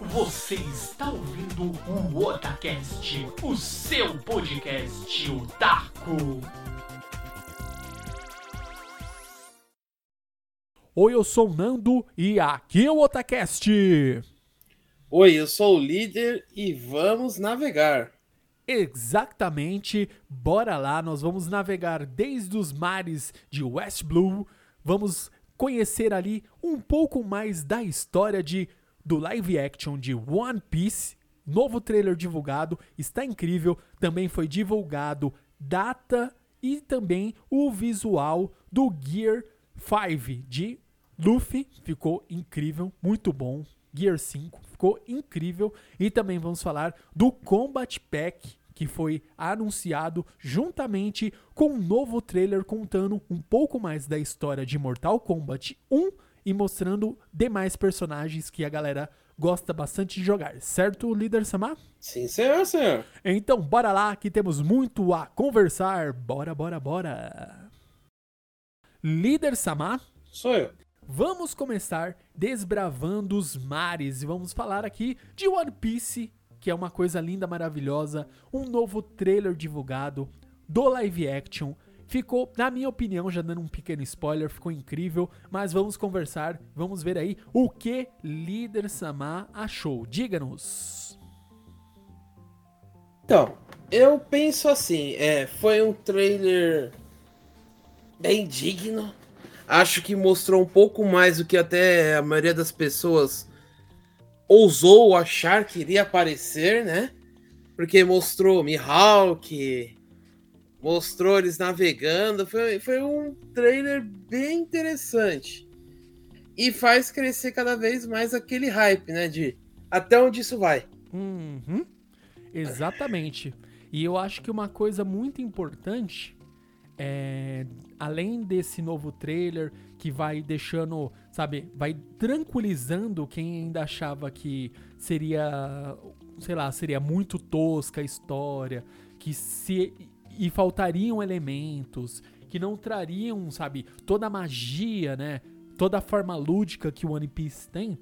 Você está ouvindo o Otacast, o seu podcast otaku. Oi, eu sou o Nando e aqui é o Otacast. Oi, eu sou o líder e vamos navegar. Exatamente, bora lá, nós vamos navegar desde os mares de West Blue, vamos conhecer ali um pouco mais da história de do live action de One Piece. Novo trailer divulgado, está incrível. Também foi divulgado data e também o visual do Gear 5 de Luffy. Ficou incrível, muito bom. Gear 5 ficou incrível. E também vamos falar do Combat Pack que foi anunciado juntamente com um novo trailer contando um pouco mais da história de Mortal Kombat 1 e mostrando demais personagens que a galera gosta bastante de jogar, certo, líder Samar? Sim, senhor, senhor. Então, bora lá que temos muito a conversar. Bora, bora, bora. Líder Samar? Sou eu. Vamos começar desbravando os mares e vamos falar aqui de One Piece que é uma coisa linda, maravilhosa, um novo trailer divulgado do live action. Ficou, na minha opinião, já dando um pequeno spoiler, ficou incrível, mas vamos conversar, vamos ver aí o que Líder Samar achou. Diga-nos. Então, eu penso assim, é, foi um trailer bem digno. Acho que mostrou um pouco mais do que até a maioria das pessoas ousou achar que iria aparecer, né? Porque mostrou Mihawk, mostrou eles navegando. Foi, foi um trailer bem interessante. E faz crescer cada vez mais aquele hype, né? De até onde isso vai. Uhum. Exatamente. E eu acho que uma coisa muito importante é, além desse novo trailer que vai deixando, sabe, vai tranquilizando quem ainda achava que seria, sei lá, seria muito tosca a história, que se e faltariam elementos, que não trariam, sabe, toda a magia, né, toda a forma lúdica que o One Piece tem.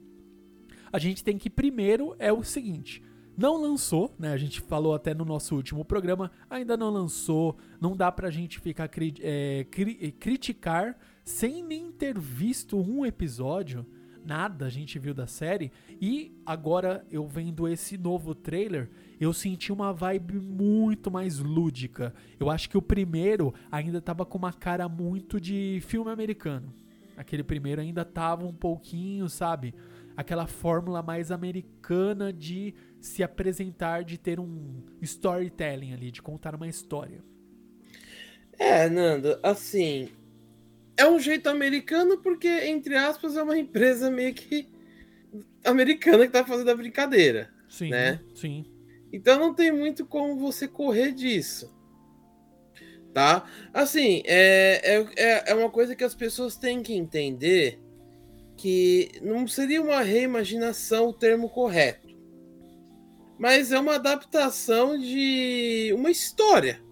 A gente tem que primeiro é o seguinte, não lançou, né? A gente falou até no nosso último programa, ainda não lançou. Não dá pra gente ficar cri é, cri é, criticar sem nem ter visto um episódio. Nada a gente viu da série. E agora eu vendo esse novo trailer, eu senti uma vibe muito mais lúdica. Eu acho que o primeiro ainda tava com uma cara muito de filme americano. Aquele primeiro ainda tava um pouquinho, sabe? Aquela fórmula mais americana de se apresentar, de ter um storytelling ali, de contar uma história. É, Nando, assim. É um jeito americano porque, entre aspas, é uma empresa meio que americana que tá fazendo a brincadeira. Sim, né? sim. Então não tem muito como você correr disso. Tá? Assim, é, é, é uma coisa que as pessoas têm que entender que não seria uma reimaginação o termo correto mas é uma adaptação de uma história.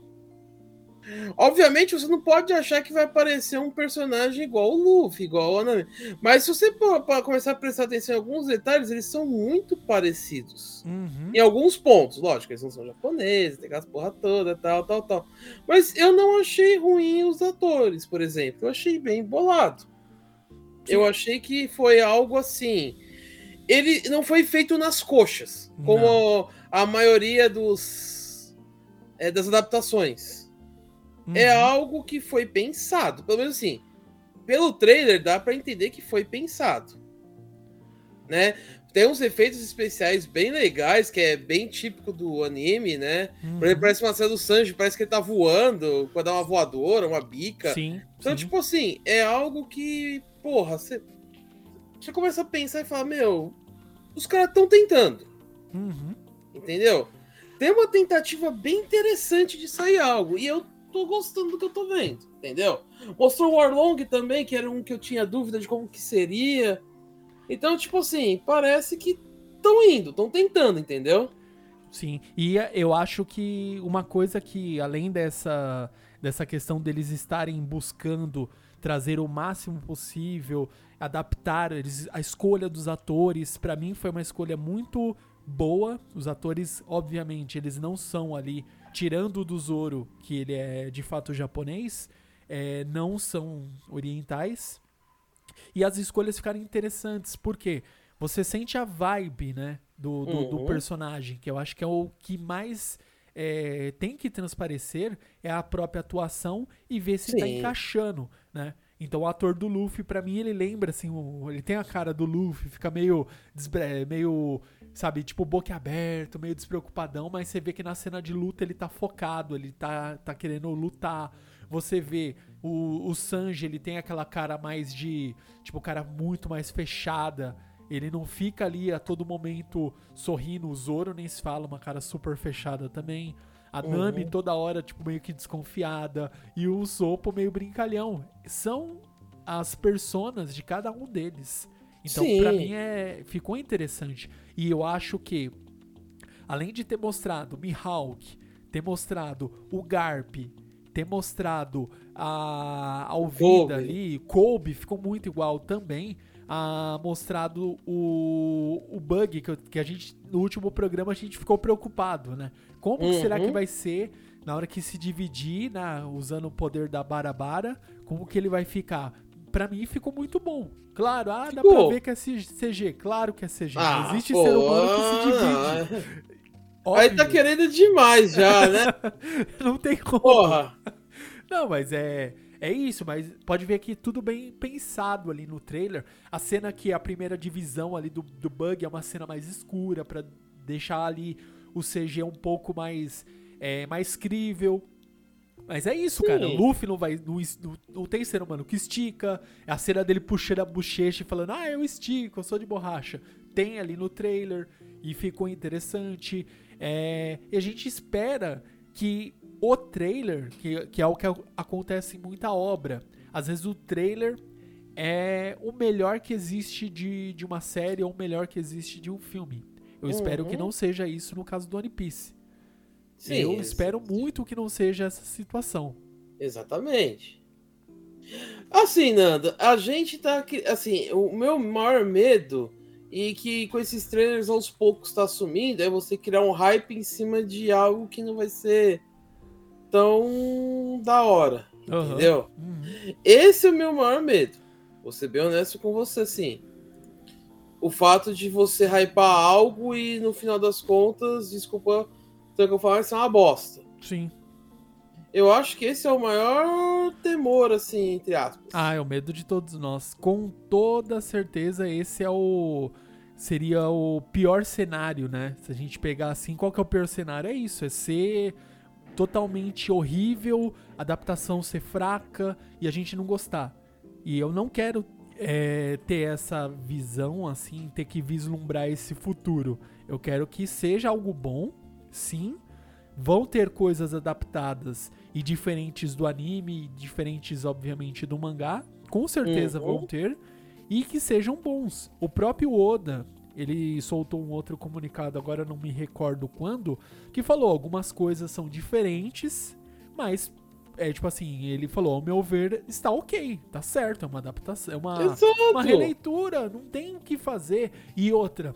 Obviamente você não pode achar que vai aparecer um personagem igual o Luffy, igual o Anami. Mas se você começar a prestar atenção em alguns detalhes, eles são muito parecidos. Uhum. Em alguns pontos, lógico, eles não são japoneses, tem aquelas porra toda, tal, tal, tal. Mas eu não achei ruim os atores, por exemplo. Eu achei bem bolado. Sim. Eu achei que foi algo assim ele não foi feito nas coxas, como não. a maioria dos é, das adaptações. É uhum. É algo que foi pensado, pelo menos assim. Pelo trailer dá para entender que foi pensado, né? Tem uns efeitos especiais bem legais, que é bem típico do anime, né? Uhum. Por exemplo, parece uma cena do Sanji, parece que ele tá voando, quando dar uma voadora, uma bica. Sim. Então, sim. tipo assim, é algo que, porra, você você começa a pensar e falar, meu, os caras estão tentando. Uhum. Entendeu? Tem uma tentativa bem interessante de sair algo. E eu tô gostando do que eu tô vendo. Entendeu? Mostrou o Warlong também, que era um que eu tinha dúvida de como que seria. Então, tipo assim, parece que estão indo, estão tentando, entendeu? Sim, e eu acho que uma coisa que, além dessa, dessa questão deles estarem buscando trazer o máximo possível adaptar, eles, a escolha dos atores, pra mim foi uma escolha muito boa. Os atores, obviamente, eles não são ali, tirando o do Zoro, que ele é de fato japonês, é, não são orientais. E as escolhas ficaram interessantes, porque você sente a vibe, né, do, do, do Uhum. personagem, que eu acho que é o que mais é, tem que transparecer é a própria atuação e ver se tá Sim. encaixando, né? Então o ator do Luffy, pra mim, ele lembra assim, o- ele tem a cara do Luffy, fica meio, meio, sabe, tipo boca aberto, meio despreocupadão, mas você vê que na cena de luta ele tá focado, ele tá, tá querendo lutar. Você vê o, o Sanji, ele tem aquela cara mais de, tipo, cara muito mais fechada. Ele não fica ali a todo momento sorrindo. O Zoro nem se fala, uma cara super fechada também. A Uhum. Nami toda hora, tipo, meio que desconfiada. E o Sopo meio brincalhão. São as personas de cada um deles. Então, pra mim, é, ficou interessante. E eu acho que, além de ter mostrado Mihawk, ter mostrado o Garp, ter mostrado a Alvida ali, Kobe ficou muito igual também. A mostrado o, o bug que, eu- que a gente no último programa a gente ficou preocupado, né? Como que será que Uhum. vai ser na hora que se dividir, né, usando o poder da Barabara, como que ele vai ficar? Pra mim ficou muito bom. Claro, ah, dá pra Ficou. ver que é CG, claro que é CG. Ah, Existe pô, ser humano que se divide. Aí tá querendo demais já, né? não tem como. Porra. Não, mas é. É isso, mas pode ver que tudo bem pensado ali no trailer. A cena que a primeira divisão ali do, do bug é uma cena mais escura pra deixar ali o CG um pouco mais é, mais crível. Mas é isso, Sim. cara. O Luffy não vai. Não- não tem ser humano que estica. É a cena dele puxando a bochecha e falando, ah, eu estico, eu sou de borracha. Tem ali no trailer e ficou interessante. É, e a gente espera que o trailer, que, que é o que acontece em muita obra, às vezes o trailer é o melhor que existe de, de uma série ou o melhor que existe de um filme. Eu espero que Uhum. não seja isso no caso do One Piece. Sim, eu espero muito que não seja essa situação. Exatamente. Assim, Nanda, a gente tá aqui. Assim, o meu maior medo, e que com esses trailers aos poucos tá sumindo, é você criar um hype em cima de algo que não vai ser tão da hora. Aham. Entendeu? Uhum. Esse é o meu maior medo. Vou ser bem honesto com você, assim. O fato de você hypar algo e no final das contas, desculpa, então que eu falar, isso é uma bosta. Sim. Eu acho que esse é o maior temor, assim, entre aspas. Ah, é o medo de todos nós. Com toda certeza, esse é o. Seria o pior cenário, né? Se a gente pegar assim, qual que é o pior cenário? É isso, é ser totalmente horrível, a adaptação ser fraca e a gente não gostar. E eu não quero é, ter essa visão, assim, ter que vislumbrar esse futuro. Eu quero que seja algo bom, sim. Vão ter coisas adaptadas e diferentes do anime, diferentes, obviamente, do mangá. Com certeza Uhum. vão ter. E que sejam bons. O próprio Oda, ele soltou um outro comunicado, agora não me recordo quando, que falou algumas coisas são diferentes, mas é tipo assim, ele falou, ao meu ver, está ok, tá certo, é uma adaptação, é uma, Exato. uma releitura, não tem o que fazer. E outra,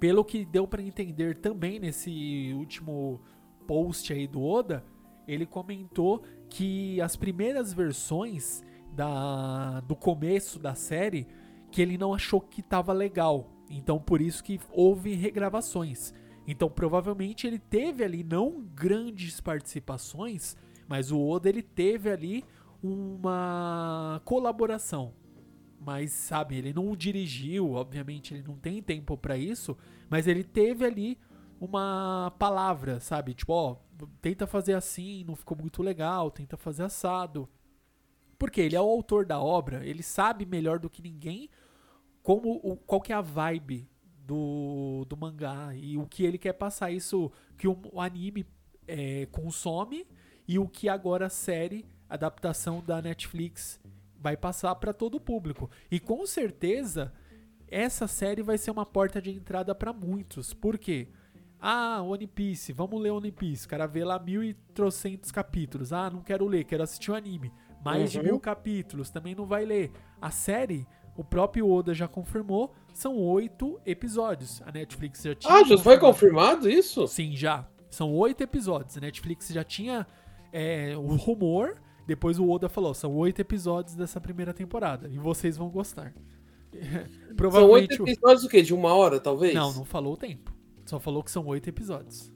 pelo que deu pra entender também nesse último post aí do Oda, ele comentou que as primeiras versões da, do começo da série, que ele não achou que tava legal. Então por isso que houve regravações. Então provavelmente ele teve ali não grandes participações, mas o Oda ele teve ali uma colaboração. Mas sabe, ele não dirigiu, obviamente ele não tem tempo pra isso, mas ele teve ali uma palavra, sabe? Tipo, ó, tenta fazer assim, não ficou muito legal, tenta fazer assado. Porque ele é o autor da obra, ele sabe melhor do que ninguém como o, qual que é a vibe do, do mangá e o que ele quer passar isso que o, o anime é, consome e o que agora a série, adaptação da Netflix, vai passar para todo o público. E com certeza essa série vai ser uma porta de entrada para muitos. Por quê? Ah, One Piece, vamos ler One Piece. O cara vê lá mil e trocentos capítulos. Ah, não quero ler, quero assistir o anime. Mais de Uhum. mil capítulos, também não vai ler. A série o próprio Oda já confirmou, são oito episódios. A Netflix já tinha. Ah, já foi confirmado. isso? Sim, já. São oito episódios. A Netflix já tinha é, o rumor. Depois o Oda falou: são oito episódios dessa primeira temporada. E vocês vão gostar. São Provavelmente. oito o- episódios o quê? De uma hora, talvez? Não, não falou o tempo. Só falou que são oito episódios.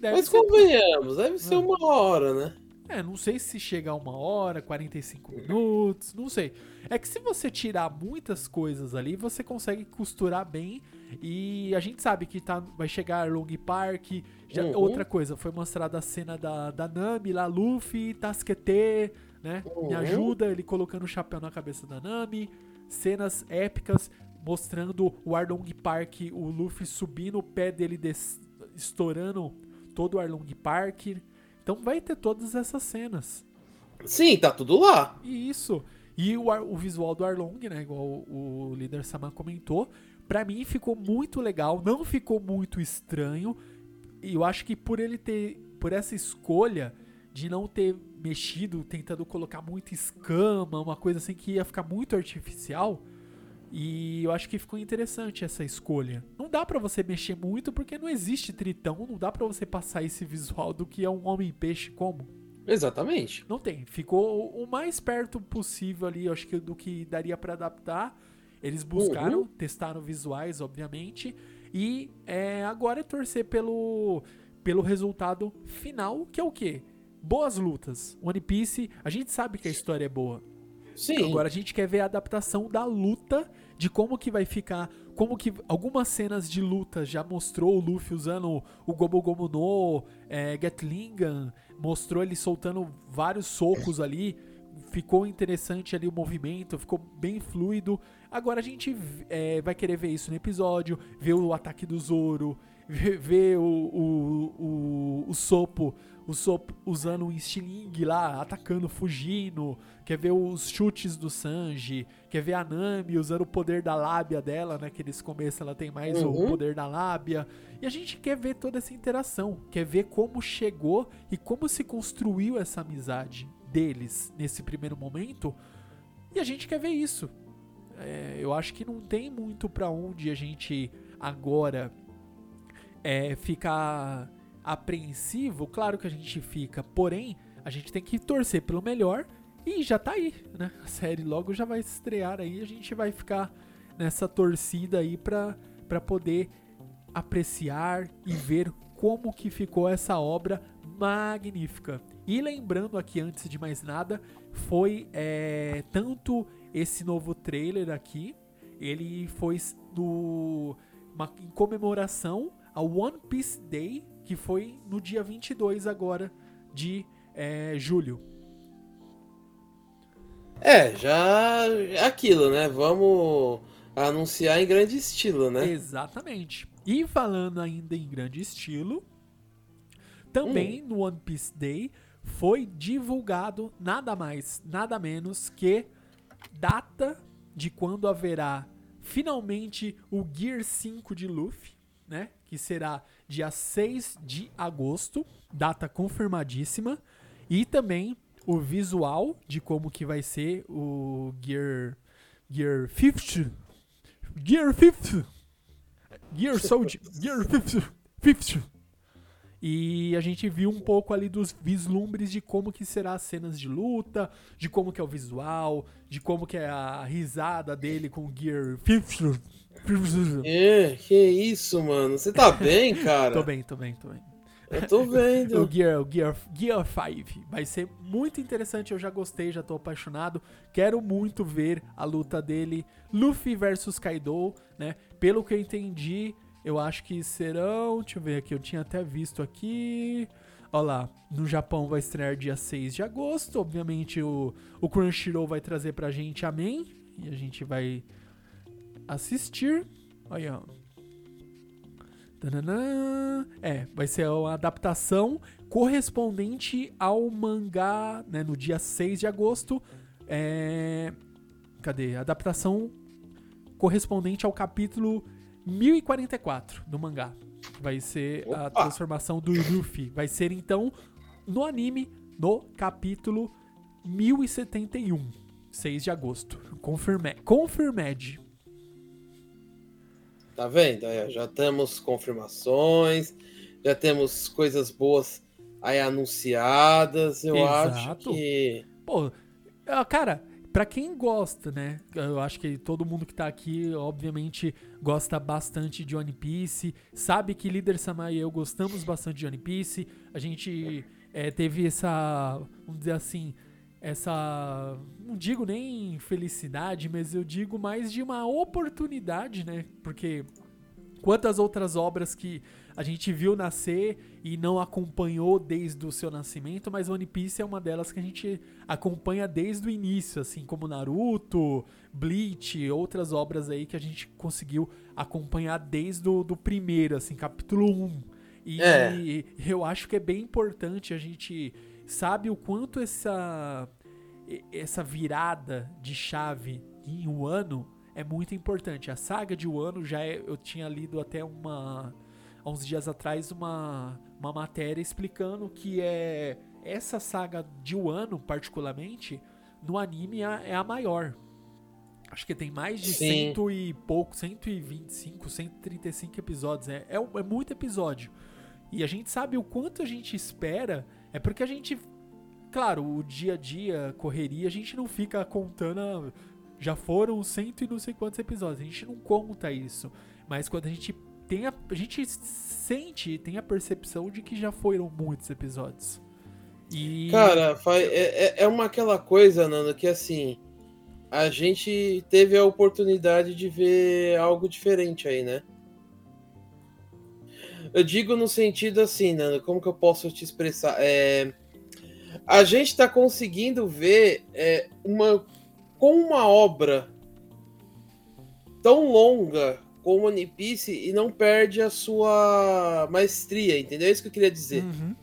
Deve Mas ser- convenhamos, deve ser Ah. uma hora, né? É, não sei se chega a uma hora, 45 minutos, não sei. É que se você tirar muitas coisas ali, você consegue costurar bem. E a gente sabe que tá, vai chegar Long Park. Já, Uhum. Outra coisa, foi mostrada a cena da, da Nami lá, Luffy, Tasquete, né? Me Uhum. ajuda, ele colocando o chapéu na cabeça da Nami. Cenas épicas mostrando o Arlong Park, o Luffy subindo o pé dele, des- estourando todo o Arlong Park. Então vai ter todas essas cenas. Sim, tá tudo lá. E isso. E o, o visual do Arlong, né? Igual o, o líder Sama comentou. Pra mim ficou muito legal. Não ficou muito estranho. E eu acho que por ele ter. Por essa escolha de não ter mexido, tentando colocar muita escama, uma coisa assim que ia ficar muito artificial. E eu acho que ficou interessante essa escolha. Não dá pra você mexer muito porque não existe tritão, não dá pra você passar esse visual do que é um homem peixe como. Exatamente. Não tem. Ficou o mais perto possível ali, eu acho que do que daria pra adaptar. Eles buscaram, Uhum. testaram visuais, obviamente. E é, agora é torcer pelo, pelo resultado final, que é o quê? Boas lutas. One Piece, a gente sabe que a história é boa. Sim. Agora a gente quer ver a adaptação da luta, de como que vai ficar, como que algumas cenas de luta já mostrou o Luffy usando o Gomu Gomu no é, Gatlingan, mostrou ele soltando vários socos ali, ficou interessante ali o movimento, ficou bem fluido. Agora a gente é, vai querer ver isso no episódio, ver o ataque do Zoro, ver, ver o, o, o, o Sopo, o Sopo usando um estilingue lá, atacando, fugindo, quer ver os chutes do Sanji, quer ver a Nami usando o poder da lábia dela, né? Que nesse começo ela tem mais o Uhum. poder da lábia. E a gente quer ver toda essa interação, quer ver como chegou e como se construiu essa amizade deles nesse primeiro momento. E a gente quer ver isso. É, eu acho que não tem muito pra onde a gente agora é, ficar apreensivo. Claro que a gente fica, porém, a gente tem que torcer pelo melhor e já tá aí, né? A série logo já vai estrear aí, a gente vai ficar nessa torcida aí pra, poder apreciar e ver como que ficou essa obra magnífica. E lembrando aqui, antes de mais nada, foi é, tanto esse novo trailer aqui, ele foi no, uma, em comemoração ao One Piece Day, que foi no dia 22 agora de é, julho. É, já é aquilo, né? Vamos anunciar em grande estilo, né? Exatamente. E falando ainda em grande estilo, também no One Piece Day foi divulgado nada mais, nada menos que data de quando haverá finalmente o Gear 5 de Luffy, né? Que será dia 6 de agosto, data confirmadíssima, e também o visual de como que vai ser o Gear Gear 50 Gear 50 Gear Soldier Gear 50 50 e a gente viu um pouco ali dos vislumbres de como que será as cenas de luta, de como que é o visual, de como que é a risada dele com o Gear 50. É, que isso, mano. Você tá bem, cara? Tô bem, tô bem, tô bem. Eu tô vendo. O Gear, o Gear, Gear 5 vai ser muito interessante, eu já gostei, já tô apaixonado. Quero muito ver a luta dele, Luffy versus Kaido, né? Pelo que eu entendi, eu acho que serão, deixa eu ver aqui, eu tinha até visto aqui. Olha lá, no Japão vai estrear dia 6 de agosto, obviamente o, o Crunchyroll vai trazer pra gente Amém, e a gente vai assistir. Olha. Tananã. É, vai ser uma adaptação correspondente ao mangá, né, no dia 6 de agosto. É, cadê? Adaptação correspondente ao capítulo 1044 do mangá. Vai ser a Opa! transformação do Luffy. Vai ser então no anime no capítulo 1071. 6 de agosto. Confirme, confirmed. Tá vendo? Ó, já temos confirmações, já temos coisas boas aí anunciadas. Eu acho Exato. que. Pô, ah, cara, pra quem gosta, né? Eu acho que todo mundo que tá aqui, obviamente, gosta bastante de One Piece. Sabe que Líder Samai e eu gostamos bastante de One Piece. A gente é, teve essa, vamos dizer assim, essa. Não digo nem felicidade, mas eu digo mais de uma oportunidade, né? Porque quantas outras obras que a gente viu nascer e não acompanhou desde o seu nascimento, mas One Piece é uma delas que a gente acompanha desde o início, assim como Naruto, Bleach, outras obras aí que a gente conseguiu acompanhar desde o do primeiro, assim, capítulo 1. E É. eu acho que é bem importante a gente sabe o quanto essa essa virada de chave em um ano é muito importante. A saga de Wano já é, eu tinha lido até uma há uns dias atrás uma, uma matéria explicando que é essa saga de Wano particularmente no anime é a, é a maior. Acho que tem mais de Sim. cento e pouco, 125, 135 episódios. É, é, é muito episódio. E a gente sabe o quanto a gente espera. É porque a gente. Claro, o dia a dia, correria, a gente não fica contando. ah, Já foram cento e não sei quantos episódios. A gente não conta isso. Mas quando a gente tem a. A gente sente, tem a percepção de que já foram muitos episódios. E. Cara, é, é- é uma aquela coisa, Nando, que assim. A gente teve a oportunidade de ver algo diferente aí, né? Eu digo no sentido assim, Nando, como que eu posso te expressar? É, a gente tá conseguindo ver é, uma com uma obra tão longa como One Piece e não perde a sua maestria, entendeu? É isso que eu queria dizer. Uhum.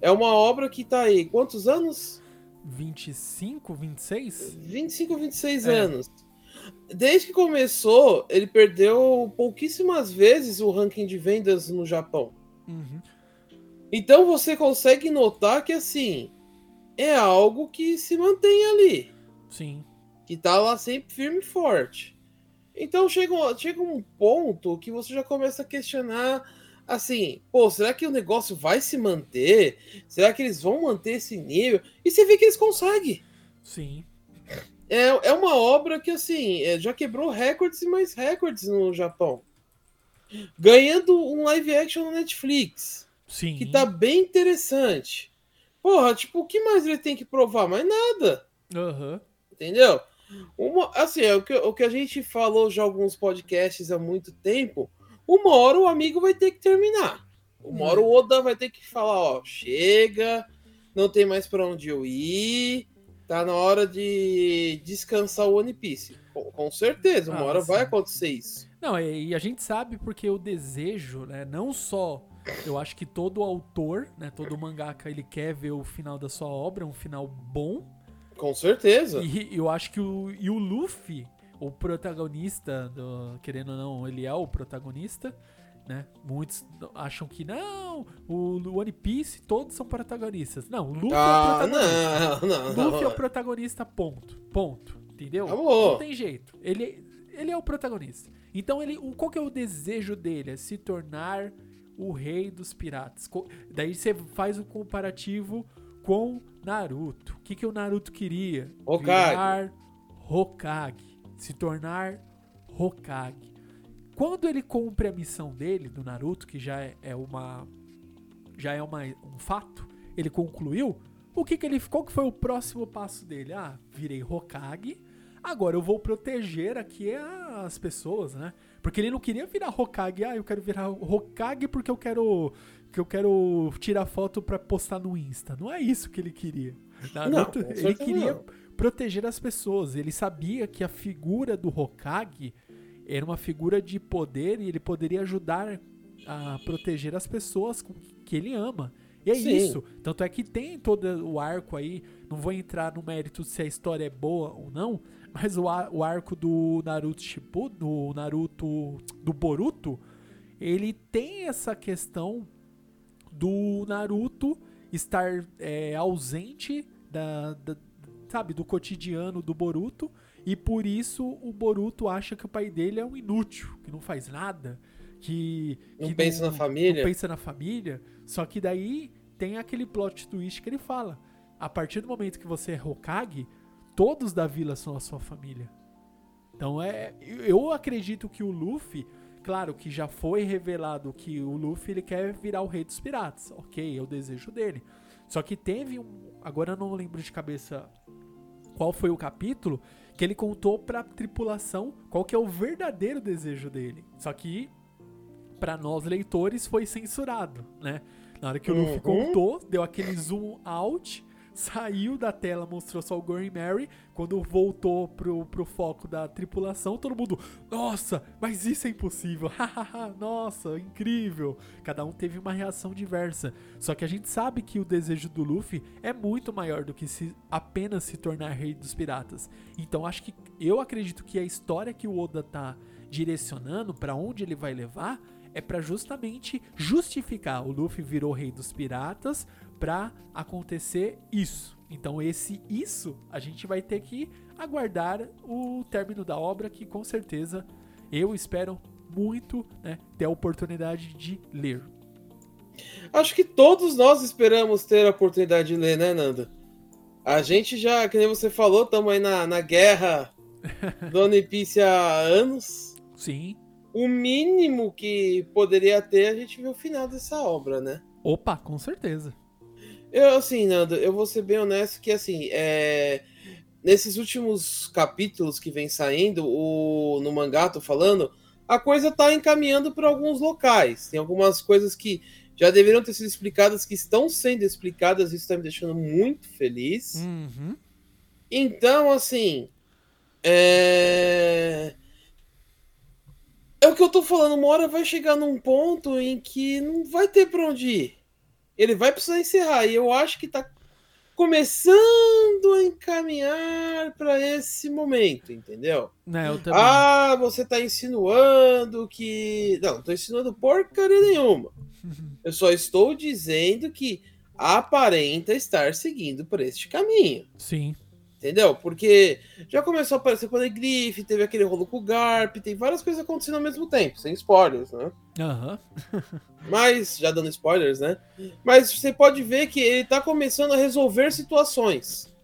É uma obra que tá aí, quantos anos? 25, 26? 25, 26 É. anos. Desde que começou, ele perdeu pouquíssimas vezes o ranking de vendas no Japão. Uhum. Então você consegue notar que assim é algo que se mantém ali, Sim. que tá lá sempre firme e forte. Então chega, um- chega um ponto que você já começa a questionar assim, pô, será que o negócio vai se manter? Será que eles vão manter esse nível? E você vê que eles conseguem. Sim. É, é uma obra que, assim, é, já quebrou recordes e mais recordes no Japão. Ganhando um live action no Netflix, Sim. que tá bem interessante. Porra, tipo, o que mais ele tem que provar? Mais nada, Aham. entendeu? Uma, assim, é o que, o que a gente falou já em alguns podcasts há muito tempo. Uma hora o amigo vai ter que terminar. Uma hora o Oda vai ter que falar, ó, chega, não tem mais pra onde eu ir, tá na hora de descansar o One Piece. Com, certeza, uma Ah, hora vai sim. acontecer isso. Não, e e a gente sabe porque o desejo, né, não só eu acho que todo autor, né, todo mangaka, ele quer ver o final da sua obra, um final bom. Com certeza. E eu acho que o e o Luffy, o protagonista do, querendo ou não, ele é o protagonista, né? Muitos acham que não, o One Piece todos são protagonistas. Não, o Luffy é o Ah, protagonista. não, não, Luffy é o não. protagonista, ponto. Ponto. Entendeu? Acabou. Não tem jeito. Ele, ele é o protagonista. Então, ele, o, qual que é o desejo dele? É se tornar o rei dos piratas. Daí você faz o comparativo com Naruto. O que, que o Naruto queria? Hokage. Virar Hokage. Se tornar Hokage. Quando ele cumpre a missão dele, do Naruto, que já é, é uma. Já é uma, um fato, ele concluiu. O que que ele. Qual que foi o próximo passo dele? Ah, virei Hokage. Agora eu vou proteger aqui as pessoas, né? Porque ele não queria virar Hokage. Ah, eu quero virar Hokage porque eu quero. Que eu quero tirar foto pra postar no Insta. Não é isso que ele queria. Naruto, com ele queria não. proteger as pessoas. Ele sabia que a figura do Hokage era uma figura de poder e ele poderia ajudar a proteger as pessoas que ele ama. E é Sim. isso. Tanto é que tem todo o arco aí. Não vou entrar no mérito se a história é boa ou não, mas o, ar- o arco do Naruto Shippuden, do Naruto do Boruto, ele tem essa questão do Naruto estar é, ausente da, da- sabe, do cotidiano do Boruto. E por isso o Boruto acha que o pai dele é um inútil, que não faz nada, que. Não que pensa na família. Não pensa na família. Só que daí tem aquele plot twist que ele fala. A partir do momento que você é Hokage, todos da vila são a sua família. Então é. Eu acredito que o Luffy. Claro que já foi revelado que o Luffy ele quer virar o rei dos piratas. Ok, é o desejo dele. Só que teve um. Agora eu não lembro de cabeça qual foi o capítulo que ele contou pra tripulação qual que é o verdadeiro desejo dele. Só que para nós leitores foi censurado, né? Na hora que o Luffy Uhum. contou, deu aquele zoom out, saiu da tela, mostrou só o e Mary. Quando voltou pro, pro foco da tripulação, todo mundo, nossa, mas isso é impossível, nossa, incrível. Cada um teve uma reação diversa. Só que a gente sabe que o desejo do Luffy é muito maior do que se apenas se tornar rei dos piratas. Então acho que eu acredito que a história que o Oda tá direcionando para onde ele vai levar é para justamente justificar o Luffy virou rei dos piratas pra acontecer isso. Então esse isso a gente vai ter que aguardar o término da obra que com certeza eu espero muito né, ter a oportunidade de ler. Acho que todos nós esperamos ter a oportunidade de ler, né, Nanda? A gente já, que nem você falou, estamos aí na, na guerra do One Piece há anos. Sim. O mínimo que poderia ter, a gente viu o final dessa obra, né? Opa, com certeza. Eu, assim, Nando, eu vou ser bem honesto que, assim, é... nesses últimos capítulos que vem saindo, o... no mangá, tô falando, a coisa tá encaminhando para alguns locais. Tem algumas coisas que já deveriam ter sido explicadas, que estão sendo explicadas, isso tá me deixando muito feliz. Uhum. Então, assim. É... é o que eu tô falando, uma hora vai chegar num ponto em que não vai ter pra onde ir. Ele vai precisar encerrar. E eu acho que tá começando a encaminhar para esse momento, entendeu? Né, eu também. Ah, você tá insinuando que. Não, não tô insinuando porcaria nenhuma. Eu só estou dizendo que aparenta estar seguindo por este caminho. Sim. Entendeu? Porque já começou a aparecer o Poneglyph, teve aquele rolo com o Garp, tem várias coisas acontecendo ao mesmo tempo, sem spoilers, né? Aham. Mas, já dando spoilers, né? Mas você pode ver que ele tá começando a resolver situações.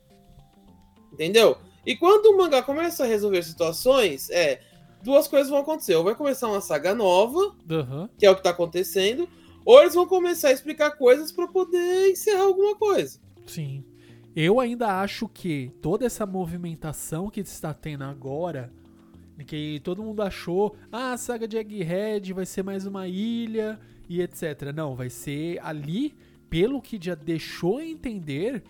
Entendeu? E quando o mangá começa a resolver situações, é. Duas coisas vão acontecer. Ou vai começar uma saga nova, Aham. que é o que tá acontecendo, ou eles vão começar a explicar coisas para poder encerrar alguma coisa. Sim. Eu ainda acho que toda essa movimentação que está tendo agora, que todo mundo achou, ah, a saga de Egghead vai ser mais uma ilha e etc. Não, vai ser ali, pelo que já deixou entender,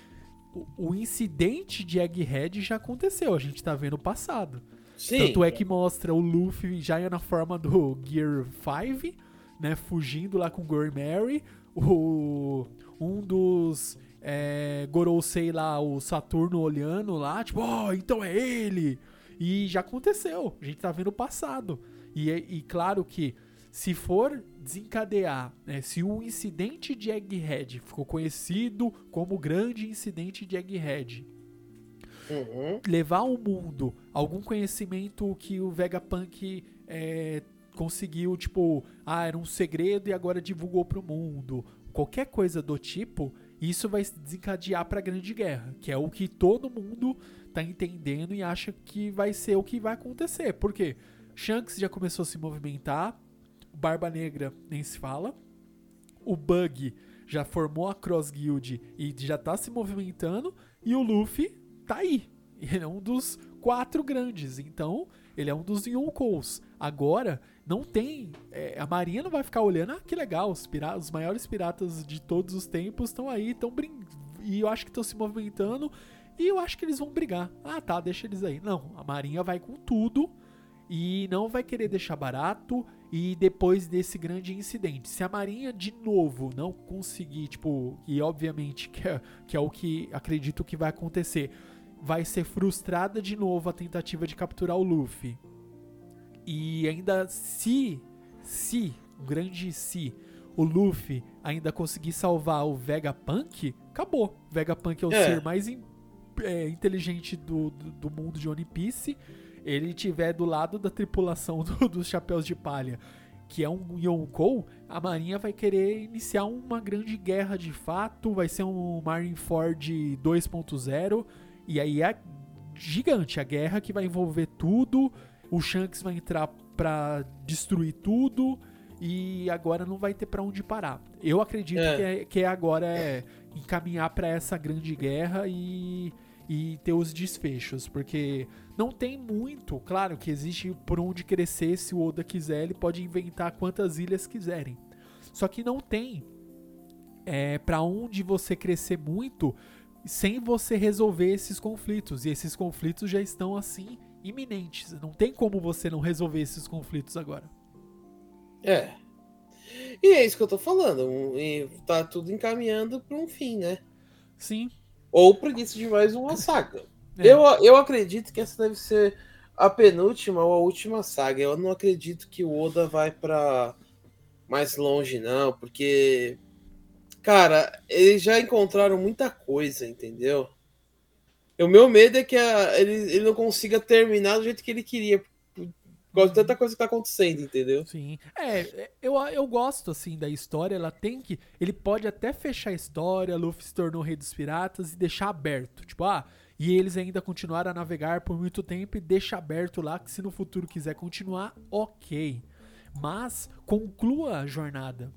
o, o incidente de Egghead já aconteceu, a gente tá vendo o passado. Sim. Tanto é que mostra o Luffy já na forma do Gear 5, né? Fugindo lá com o Mary. O, um dos é, Gorosei lá, o Saturno olhando lá, tipo, oh, então é ele! E já aconteceu, a gente tá vendo o passado. E, e claro que se for desencadear, né, se o incidente de Egghead ficou conhecido como o grande incidente de Egghead, Uhum. levar ao mundo algum conhecimento que o Vegapunk é, conseguiu, tipo, ah, era um segredo e agora divulgou pro mundo. Qualquer coisa do tipo, isso vai desencadear pra Grande Guerra, que é o que todo mundo tá entendendo e acha que vai ser o que vai acontecer. Por quê? Shanks já começou a se movimentar, Barba Negra nem se fala, o Bug já formou a Cross Guild e já tá se movimentando, e o Luffy tá aí. Ele é um dos quatro grandes, então ele é um dos Yonkous. Agora, não tem. é, a Marinha não vai ficar olhando, ah, que legal, os, pira- os maiores piratas de todos os tempos estão aí, estão brincando. E eu acho que estão se movimentando. E eu acho que eles vão brigar. Ah, tá, deixa eles aí. Não, a Marinha vai com tudo e não vai querer deixar barato. E depois desse grande incidente, se a Marinha de novo não conseguir, tipo, e obviamente que é, que é o que acredito que vai acontecer, vai ser frustrada de novo a tentativa de capturar o Luffy. E ainda se, se, um grande se, o Luffy ainda conseguir salvar o Vegapunk, acabou. Vegapunk é o É. ser mais im- é, inteligente do, do, do mundo de One Piece ele tiver do lado da tripulação do- dos chapéus de palha, que é um Yonkou, a marinha vai querer iniciar uma grande guerra de fato, vai ser um Marineford 2.0 e aí é gigante a guerra que vai envolver tudo, o Shanks vai entrar pra destruir tudo e agora não vai ter pra onde parar. Eu acredito É. que, é, que é agora é encaminhar pra essa grande guerra e, e ter os desfechos, porque não tem muito, claro que existe por onde crescer se o Oda quiser, ele pode inventar quantas ilhas quiserem. Só que não tem é, para onde você crescer muito sem você resolver esses conflitos. E esses conflitos já estão assim iminentes. Não tem como você não resolver esses conflitos agora. É. E é isso que eu tô falando. E tá tudo encaminhando pra um fim, né? Sim. Ou pro início de mais uma saga. É. Eu, eu acredito que essa deve ser a penúltima ou a última saga. Eu não acredito que o Oda vai pra mais longe, não, porque. Cara, eles já encontraram muita coisa, entendeu? O meu medo é que a- ele, ele não consiga terminar do jeito que ele queria. Causa de tanta coisa que tá acontecendo, entendeu? Sim. É, eu, eu gosto, assim, da história. Ela tem que. Ele pode até fechar a história, Luffy se tornou rei dos piratas e deixar aberto. Tipo, ah, e eles ainda continuaram a navegar por muito tempo e deixa aberto lá que se no futuro quiser continuar, ok. Mas conclua a jornada.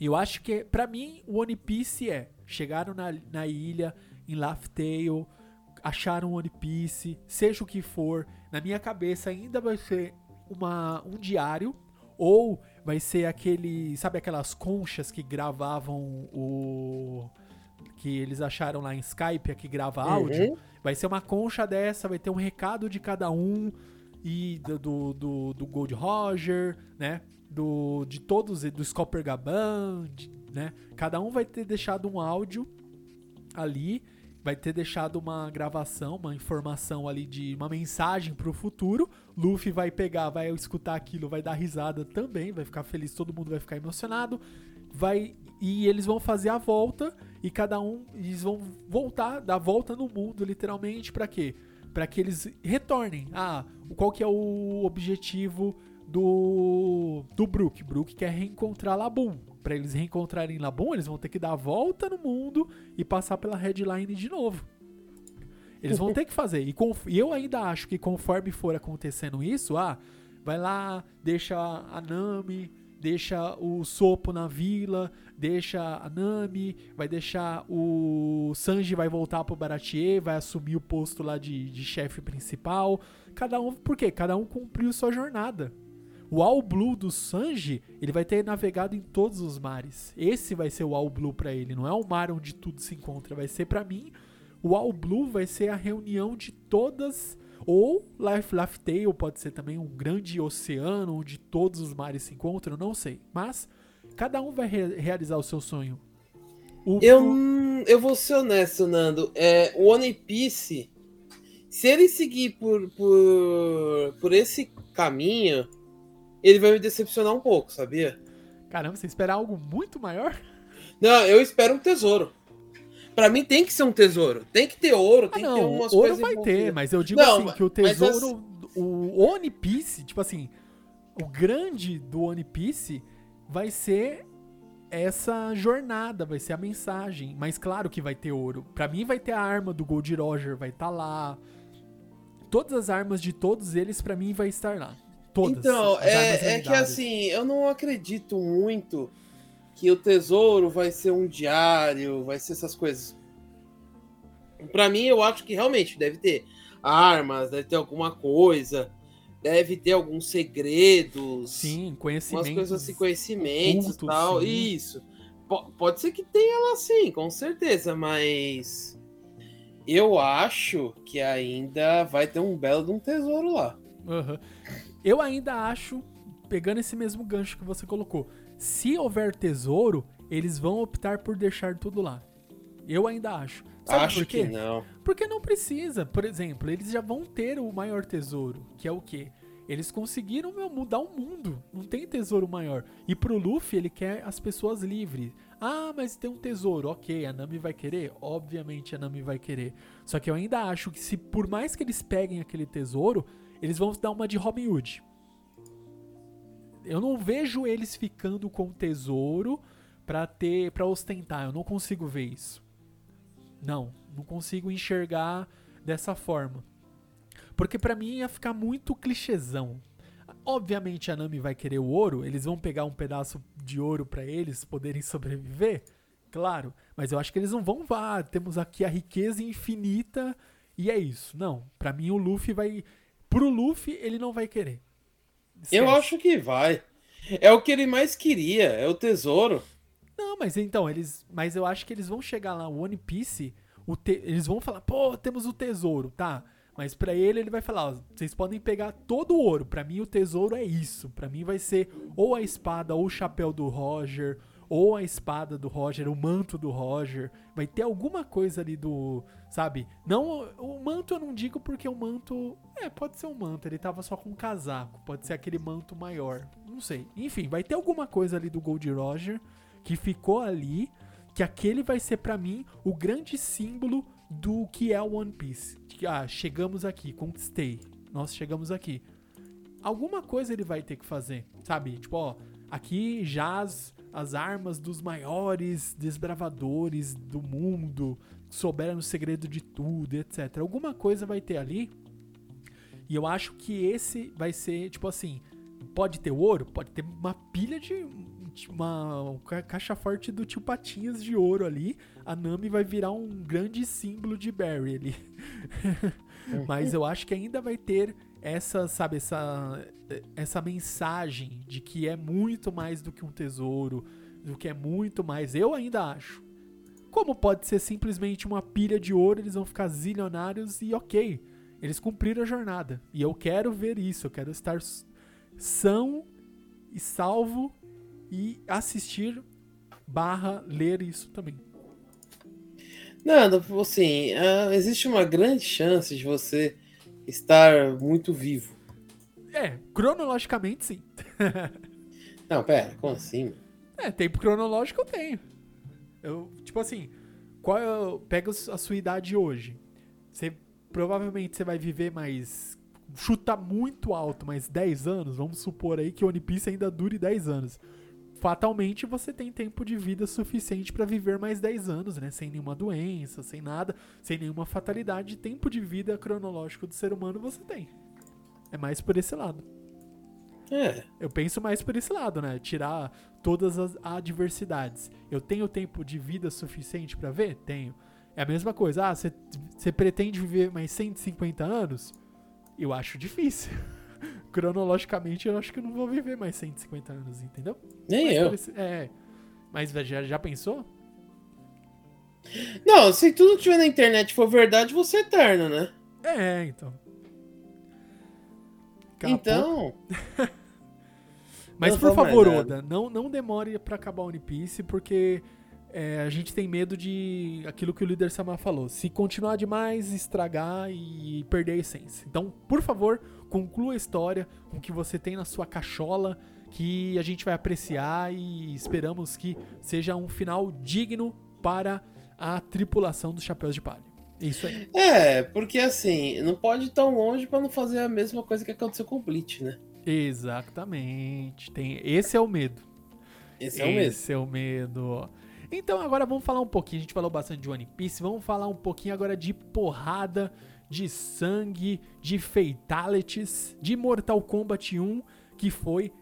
Eu acho que, pra mim, o One Piece é: chegaram na, na ilha, em Laugh Tale, acharam One Piece, seja o que for, na minha cabeça ainda vai ser uma, um diário, ou vai ser aquele. Sabe aquelas conchas que gravavam o. que eles acharam lá em Skype, a que grava áudio? Uhum. Vai ser uma concha dessa, vai ter um recado de cada um e do, do, do, do Gold Roger, né? Do, de todos, do Scopper Gaban, de- né? Cada um vai ter deixado um áudio ali, vai ter deixado uma gravação, uma informação ali de uma mensagem pro futuro. Luffy vai pegar, vai escutar aquilo, vai dar risada também, vai ficar feliz, todo mundo vai ficar emocionado. Vai e eles vão fazer a volta e cada um eles vão voltar, dar volta no mundo literalmente pra quê? Pra que eles retornem. Ah, qual que é o objetivo do do Brook? Brook quer reencontrar Labum. Pra eles reencontrarem Labum, eles vão ter que dar a volta no mundo e passar pela headline de novo. Eles vão ter que fazer. E, e eu ainda acho que conforme for acontecendo isso, ah, vai lá, deixa a Nami, deixa o Sopo na vila, deixa a Nami, vai deixar o Sanji vai voltar pro Baratier, vai assumir o posto lá de, de chefe principal. Cada um, por quê? Cada um cumpriu sua jornada. O All Blue do Sanji, ele vai ter navegado em todos os mares. Esse vai ser o All Blue pra ele, não é o mar onde tudo se encontra, vai ser pra mim o All Blue vai ser a reunião de todas. Ou Life Laugh Tale pode ser também um grande oceano onde todos os mares se encontram, não sei. Mas cada um vai re- realizar o seu sonho. O, Eu, o- eu vou ser honesto, Nando. É, o One Piece, se ele seguir por, por, por esse caminho, ele vai me decepcionar um pouco, sabia? Caramba, você espera algo muito maior? Não, eu espero um tesouro. Pra mim tem que ser um tesouro. Tem que ter ouro, Ah, tem que ter não, umas ouro coisas vai ter, mas eu digo Não, assim, que o tesouro, o One Piece, tipo assim, o grande do One Piece vai ser essa jornada, vai ser a mensagem. Mas claro que vai ter ouro. Pra mim vai ter a arma do Gold Roger, vai estar lá. Todas as armas de todos eles, pra mim, vai estar lá. Todas. Então, é, é que assim, eu não acredito muito que o tesouro vai ser um diário, vai ser essas coisas. Pra mim, eu acho que realmente deve ter armas, deve ter alguma coisa, deve ter alguns segredos, Sim, umas conhecimento. coisas assim, conhecimentos e tal. sim. Isso. Po- pode ser que tenha lá sim, com certeza, mas eu acho que ainda vai ter um belo de um tesouro lá. Aham. Eu ainda acho, pegando esse mesmo gancho que você colocou, se houver tesouro, eles vão optar por deixar tudo lá. Eu ainda acho. Sabe acho por quê? que não. Porque não precisa. Por exemplo, eles já vão ter o maior tesouro, que é o quê? Eles conseguiram meu, mudar o mundo. Não tem tesouro maior. E pro Luffy, ele quer as pessoas livres. Ah, mas tem um tesouro. Ok, a Nami vai querer? Obviamente a Nami vai querer. Só que eu ainda acho que se por mais que eles peguem aquele tesouro, eles vão dar uma de Robin Hood. Eu não vejo eles ficando com o tesouro pra ter, para ostentar. Eu não consigo ver isso. Não, não consigo enxergar dessa forma. Porque pra mim ia ficar muito clichêzão. Obviamente a Nami vai querer o ouro, eles vão pegar um pedaço de ouro pra eles poderem sobreviver, claro. Mas eu acho que eles não vão, vá, temos aqui a riqueza infinita e é isso. Não, pra mim o Luffy vai, pro Luffy ele não vai querer. Esquece. Eu acho que vai. É o que ele mais queria, é o tesouro. Não, mas então, eles. Mas eu acho que eles vão chegar lá, o One Piece, o te, eles vão falar, pô, temos o tesouro, tá? Mas pra ele, ele vai falar, ó, vocês podem pegar todo o ouro. Pra mim, o tesouro é isso. Pra mim, vai ser ou a espada, ou o chapéu do Roger, ou a espada do Roger, o manto do Roger. Vai ter alguma coisa ali do. Sabe? Não. O manto eu não digo porque o manto. É, pode ser um manto. Ele tava só com um casaco. Pode ser aquele manto maior. Não sei. Enfim, vai ter alguma coisa ali do Gold Roger que ficou ali. Que aquele vai ser pra mim o grande símbolo do que é One Piece. Ah, chegamos aqui, conquistei. Nós chegamos aqui. Alguma coisa ele vai ter que fazer, sabe? Tipo, ó, aqui jaz as armas dos maiores desbravadores do mundo, souberam o segredo de tudo, etc. Alguma coisa vai ter ali. E eu acho que esse vai ser, tipo assim, pode ter ouro, pode ter uma pilha de uma caixa forte do tio Patinhas de ouro ali. A Nami vai virar um grande símbolo de Barry ali. Mas eu acho que ainda vai ter essa, sabe, essa, essa mensagem de que é muito mais do que um tesouro, do que é muito mais. Eu ainda acho. Como pode ser simplesmente uma pilha de ouro, eles vão ficar zilionários e ok. Eles cumpriram a jornada. E eu quero ver isso. Eu quero estar são e salvo e assistir barra ler isso também. Nada, assim, uh, existe uma grande chance de você estar muito vivo. É, cronologicamente sim. Não, pera, como assim? É, tempo cronológico eu tenho. Eu, tipo assim, qual eu pego a sua idade hoje? Você provavelmente você vai viver mais chuta muito alto, mais 10 anos, vamos supor aí que o One Piece ainda dure 10 anos fatalmente você tem tempo de vida suficiente para viver mais 10 anos, né? Sem nenhuma doença, sem nada, sem nenhuma fatalidade. Tempo de vida cronológico do ser humano você tem. É mais por esse lado. É. Eu penso mais por esse lado, né? Tirar todas as adversidades. Eu tenho tempo de vida suficiente para ver? Tenho. É a mesma coisa. Ah, você pretende viver mais 150 anos? Eu acho difícil. cronologicamente, eu acho que eu não vou viver mais 150 anos, entendeu? Nem mas eu. Parece, é. Mas já, já pensou? Não, se tudo tiver na internet for verdade, você é eterno, né? É, então. Acabou. Então. Mas por favor, Oda, não, não demore para acabar o One Piece, porque é, a gente tem medo de aquilo que o líder Sama falou. Se continuar demais, estragar e perder a essência. Então, por favor, conclua a história com o que você tem na sua cachola, que a gente vai apreciar e esperamos que seja um final digno para a tripulação dos Chapéus de Palha. Isso aí. É, porque assim, não pode ir tão longe para não fazer a mesma coisa que aconteceu com o Bleach, né? Exatamente. Tem, esse é o medo. Esse é o medo. Esse é o medo. Então agora vamos falar um pouquinho. A gente falou bastante de One Piece. Vamos falar um pouquinho agora de porrada de sangue, de fatalities, de Mortal Kombat 1, que foi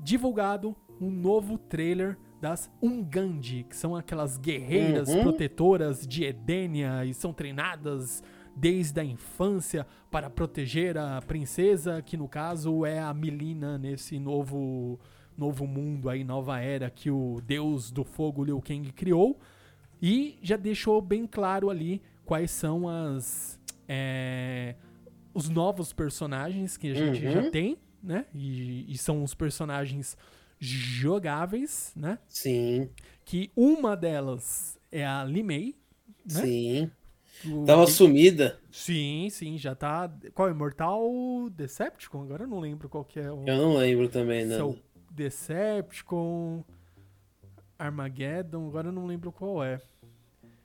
divulgado um novo trailer das Ungandi, que são aquelas guerreiras uhum. protetoras de Edenia e são treinadas desde a infância para proteger a princesa, que no caso é a Milina nesse novo novo mundo aí, nova era que o deus do fogo Liu Kang criou. E já deixou bem claro ali quais são as é, os novos personagens que a gente uhum. já tem, né? E, e, são os personagens jogáveis, né? Sim. Que uma delas é a Limei, né? Sim. O, Tava sumida. Sim, sim, já tá. Qual é? Mortal Decepticon? Agora eu não lembro qual que é o. Eu não lembro também, não. É Decepticon. Armageddon, agora eu não lembro qual é.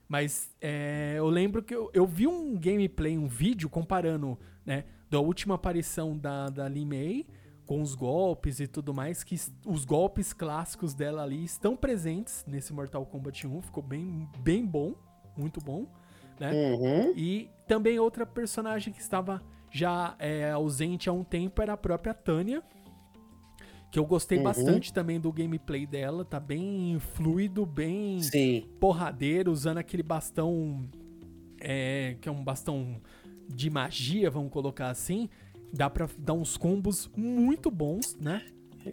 Mas é, eu lembro que eu, eu vi um gameplay, um vídeo comparando, né, da última aparição da, da May com os golpes e tudo mais, que os golpes clássicos dela ali estão presentes nesse Mortal Kombat 1, ficou bem, bem bom, muito bom, né? Uhum. E também outra personagem que estava já é, ausente há um tempo era a própria Tânia, que eu gostei Uhum. bastante também do gameplay dela, tá bem fluido, bem Sim. porradeiro, usando aquele bastão é, que é um bastão de magia, vamos colocar assim. Dá pra dar uns combos muito bons, né?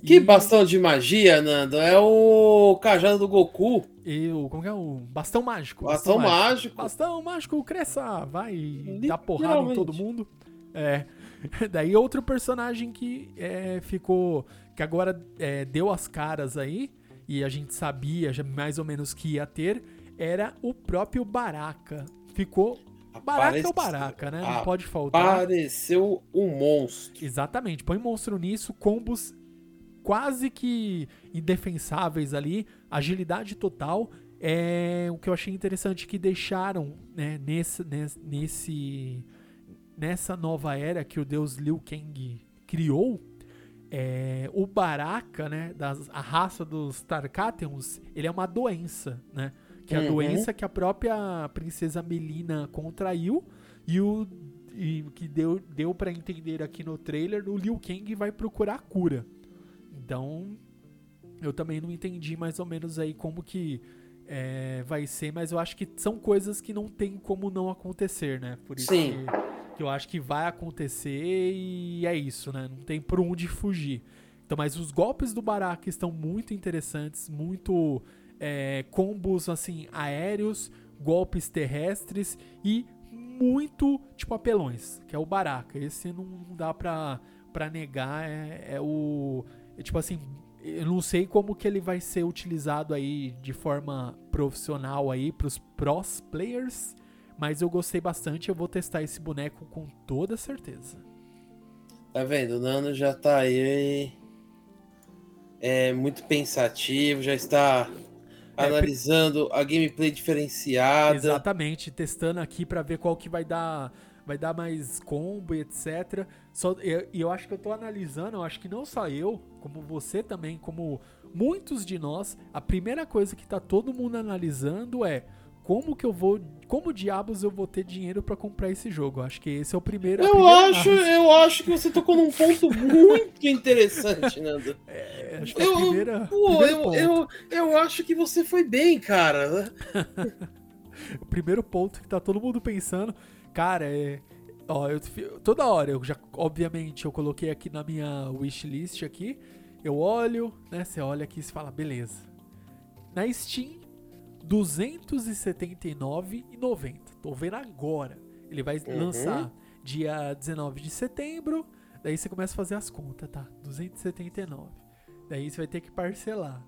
Que E- bastão de magia, Nando? É o cajado do Goku. E o, como que é o bastão mágico? Bastão mágico. Bastão mágico, cresça, vai dar porrada em todo mundo. É. Daí outro personagem que é, ficou, que agora é, deu as caras aí, e a gente sabia já mais ou menos que ia ter, era o próprio Baraka. Ficou. Baraka é o Apareceu- Baraka, né? Não Ah, pode faltar. Pareceu um monstro. Exatamente, põe monstro nisso, combos quase que indefensáveis ali, agilidade total. É o que eu achei interessante que deixaram, né, nesse, nesse- nessa nova era que o deus Liu Kang criou, é, o Baraka, né, das, a raça dos Tarkatans, ele é uma doença, né? Que é a Uhum. doença que a própria princesa Melina contraiu e o e que deu, deu para entender aqui no trailer, o Liu Kang vai procurar a cura. Então, eu também não entendi mais ou menos aí como que é, vai ser, mas eu acho que são coisas que não tem como não acontecer, né? Por isso Sim. que, que eu acho que vai acontecer e é isso, né? Não tem por onde fugir. Então, mas os golpes do Baraka estão muito interessantes, muito é, combos assim aéreos, golpes terrestres e muito tipo apelões, que é o Baraka. Esse não dá pra, pra negar, é, é o é, tipo assim, eu não sei como que ele vai ser utilizado aí de forma profissional aí pros pros players, mas eu gostei bastante, eu vou testar esse boneco com toda certeza. Tá vendo? O Nando já tá aí. É muito pensativo, já está analisando a gameplay diferenciada. Exatamente, testando aqui pra ver qual que vai dar, vai dar mais combo e etc. Só eu- e eu, acho que eu tô analisando, eu acho que não só eu, como você também, como muitos de nós, a primeira coisa que tá todo mundo analisando é como que eu vou, como diabos eu vou ter dinheiro pra comprar esse jogo. Eu acho que esse é o primeiro. Eu acho, análise. eu acho que você tocou num ponto muito interessante, Nando. É, acho que é a Eu, primeira, pô, eu, eu, eu acho que você foi bem, cara. O primeiro ponto que tá todo mundo pensando, cara, é. Ó, eu, toda hora, eu já, obviamente, eu coloquei aqui na minha wishlist aqui. Eu olho, né? Você olha aqui e fala, beleza. Na Steam, 279,90. Tô vendo agora. Ele vai Uhum. lançar dia 19 de setembro. Daí você começa a fazer as contas, tá? 279. Daí você vai ter que parcelar.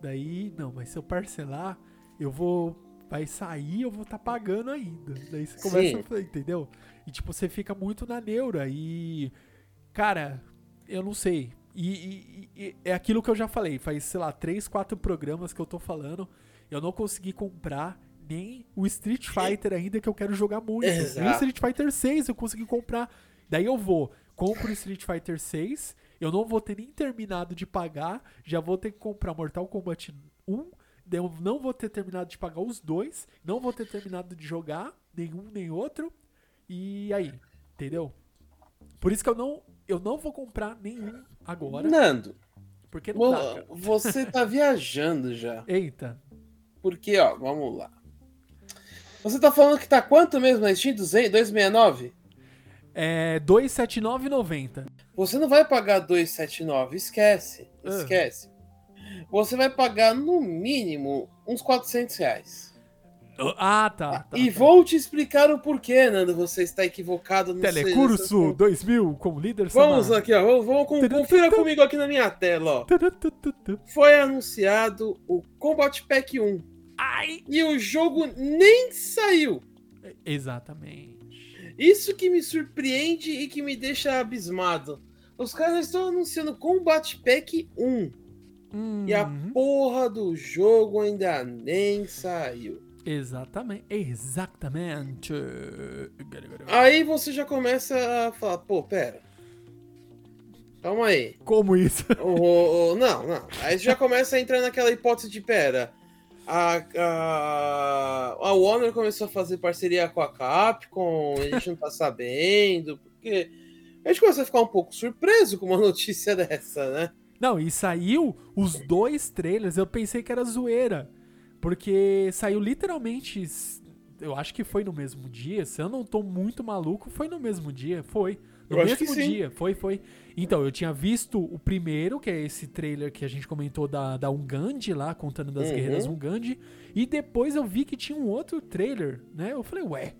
Daí, não, mas se eu parcelar, eu vou. Vai sair, eu vou estar pagando ainda. Daí você começa Sim. a fazer, entendeu? E tipo, você fica muito na neura. E. Cara, eu não sei. E, e- e- é aquilo que eu já falei. Faz, sei lá, três, quatro programas que eu tô falando. Eu não consegui comprar nem o Street Fighter ainda, que eu quero jogar muito. Nem o Exato. Street Fighter 6 eu consegui comprar. Daí eu vou, compro o Street Fighter 6. Eu não vou ter nem terminado de pagar. Já vou ter que comprar Mortal Kombat 1. daí Eu não vou ter terminado de pagar os dois. Não vou ter terminado de jogar nenhum nem outro. E aí, entendeu? Por isso que eu não, eu não vou comprar nenhum agora. Nando, Porque não dá, vo- cara. você tá viajando já. Eita. Porque, ó, vamos lá. Você tá falando que tá quanto mesmo na Steam? 200 269? É 279,90. Você não vai pagar 279, esquece. Ah. Esquece. Você vai pagar no mínimo uns 400 reais. Ah, tá. tá e tá. vou te explicar o porquê, Nando. Você está equivocado no Telecurso 2000 com líder Vamos aqui, ó. Vamos, vamos com- confira comigo aqui na minha tela, ó. Foi anunciado o Combat Pack 1. Ai! E o jogo nem saiu. Exatamente. Isso que me surpreende e que me deixa abismado. Os caras estão anunciando Combat Pack 1. E a Uhum. porra do jogo ainda nem saiu. Exatamente. Exatamente. Aí você já começa a falar, pô, pera. Calma aí. Como isso? Não, não. Aí você já começa a entrar naquela hipótese de, pera. A, a, a Warner começou a fazer parceria com a Capcom, a gente não tá sabendo, porque a gente começa a ficar um pouco surpreso com uma notícia dessa, né? Não, e saiu os dois trailers, eu pensei que era zoeira. Porque saiu literalmente. Eu acho que foi no mesmo dia. Se eu não tô muito maluco, foi no mesmo dia. Foi. No Eu mesmo dia. Foi, foi. Então, eu tinha visto o primeiro, que é esse trailer que a gente comentou da, da Ungand lá, contando das Uhum. guerreiras Ungand. E depois eu vi que tinha um outro trailer, né? Eu falei, ué.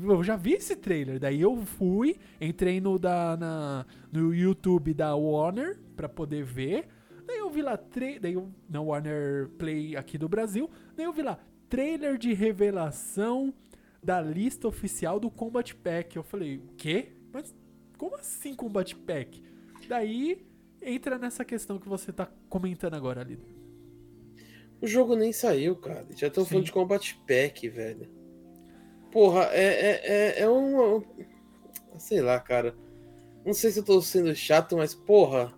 Eu já vi esse trailer. Daí eu fui, entrei no, da, na, no YouTube da Warner pra poder ver. Daí eu vi lá, tra- daí eu, na Warner Play aqui do Brasil, daí eu vi lá, trailer de revelação da lista oficial do Combat Pack. Eu falei, o quê? Como assim Combat Pack? Daí entra nessa questão que você tá comentando agora ali. O jogo nem saiu, cara. Já estão falando de Combat Pack, velho. Porra, é, é, é, é uma. Sei lá, cara. Não sei se eu tô sendo chato, mas porra.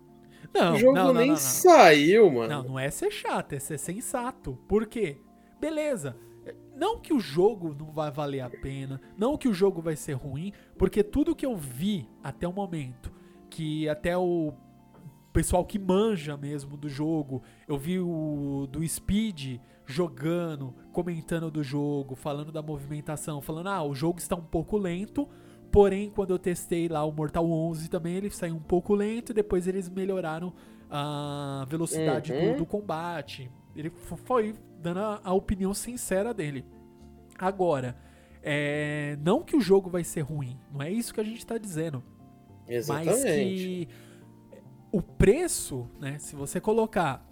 Não, o jogo não, não, nem não. saiu, mano. Não, não é ser chato, é ser sensato. Por quê? Beleza. Não que o jogo não vai valer a pena, não que o jogo vai ser ruim, porque tudo que eu vi até o momento, que até o pessoal que manja mesmo do jogo, eu vi o do Speed jogando, comentando do jogo, falando da movimentação, falando, ah, o jogo está um pouco lento, porém quando eu testei lá o Mortal 11 também, ele saiu um pouco lento e depois eles melhoraram a velocidade Uhum. do, do combate. Ele foi dando a, a opinião sincera dele. Agora, é, não que o jogo vai ser ruim, não é isso que a gente tá dizendo. Mas Exatamente. que o preço, né? Se você colocar,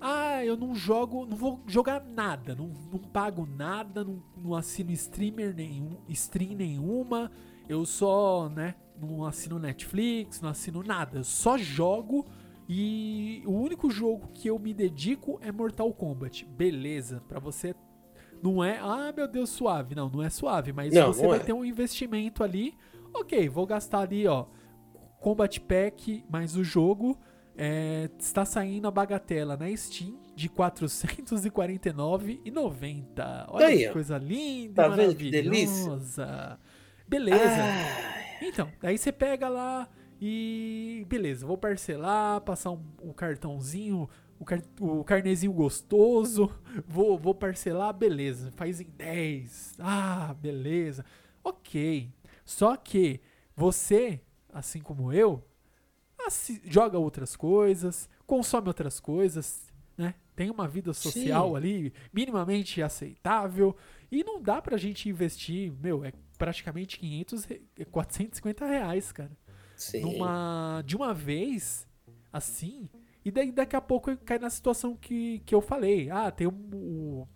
ah, eu não jogo, não vou jogar nada, não, não pago nada, não, não assino streamer nenhum, stream nenhuma, eu só, né? Não assino Netflix, não assino nada, eu só jogo e o único jogo que eu me dedico é Mortal Kombat. Beleza, pra você não é, ah, meu Deus, suave. Não, não é suave, mas Não, você não vai é. ter um investimento ali. Ok, vou gastar ali, ó, Combat Pack mais o jogo. é, está saindo a bagatela na Steam de R$ 449,90. Olha Aí, que coisa linda, Tá vendo que maravilhosa. Beleza. Ah, Então, daí você pega lá e beleza, vou parcelar, passar um, o cartãozinho, o, car, o carnezinho gostoso, vou, vou parcelar, beleza, faz em 10. Ah, beleza. Ok. Só que você, assim como eu, assi- joga outras coisas, consome outras coisas, né? Tem uma vida social Sim. ali minimamente aceitável e não dá pra gente investir, meu, é praticamente 500, re- é 450 reais, cara. Sim. Numa, de uma vez, assim, e daí daqui a pouco cai na situação que, que eu falei. Ah, tem o, o,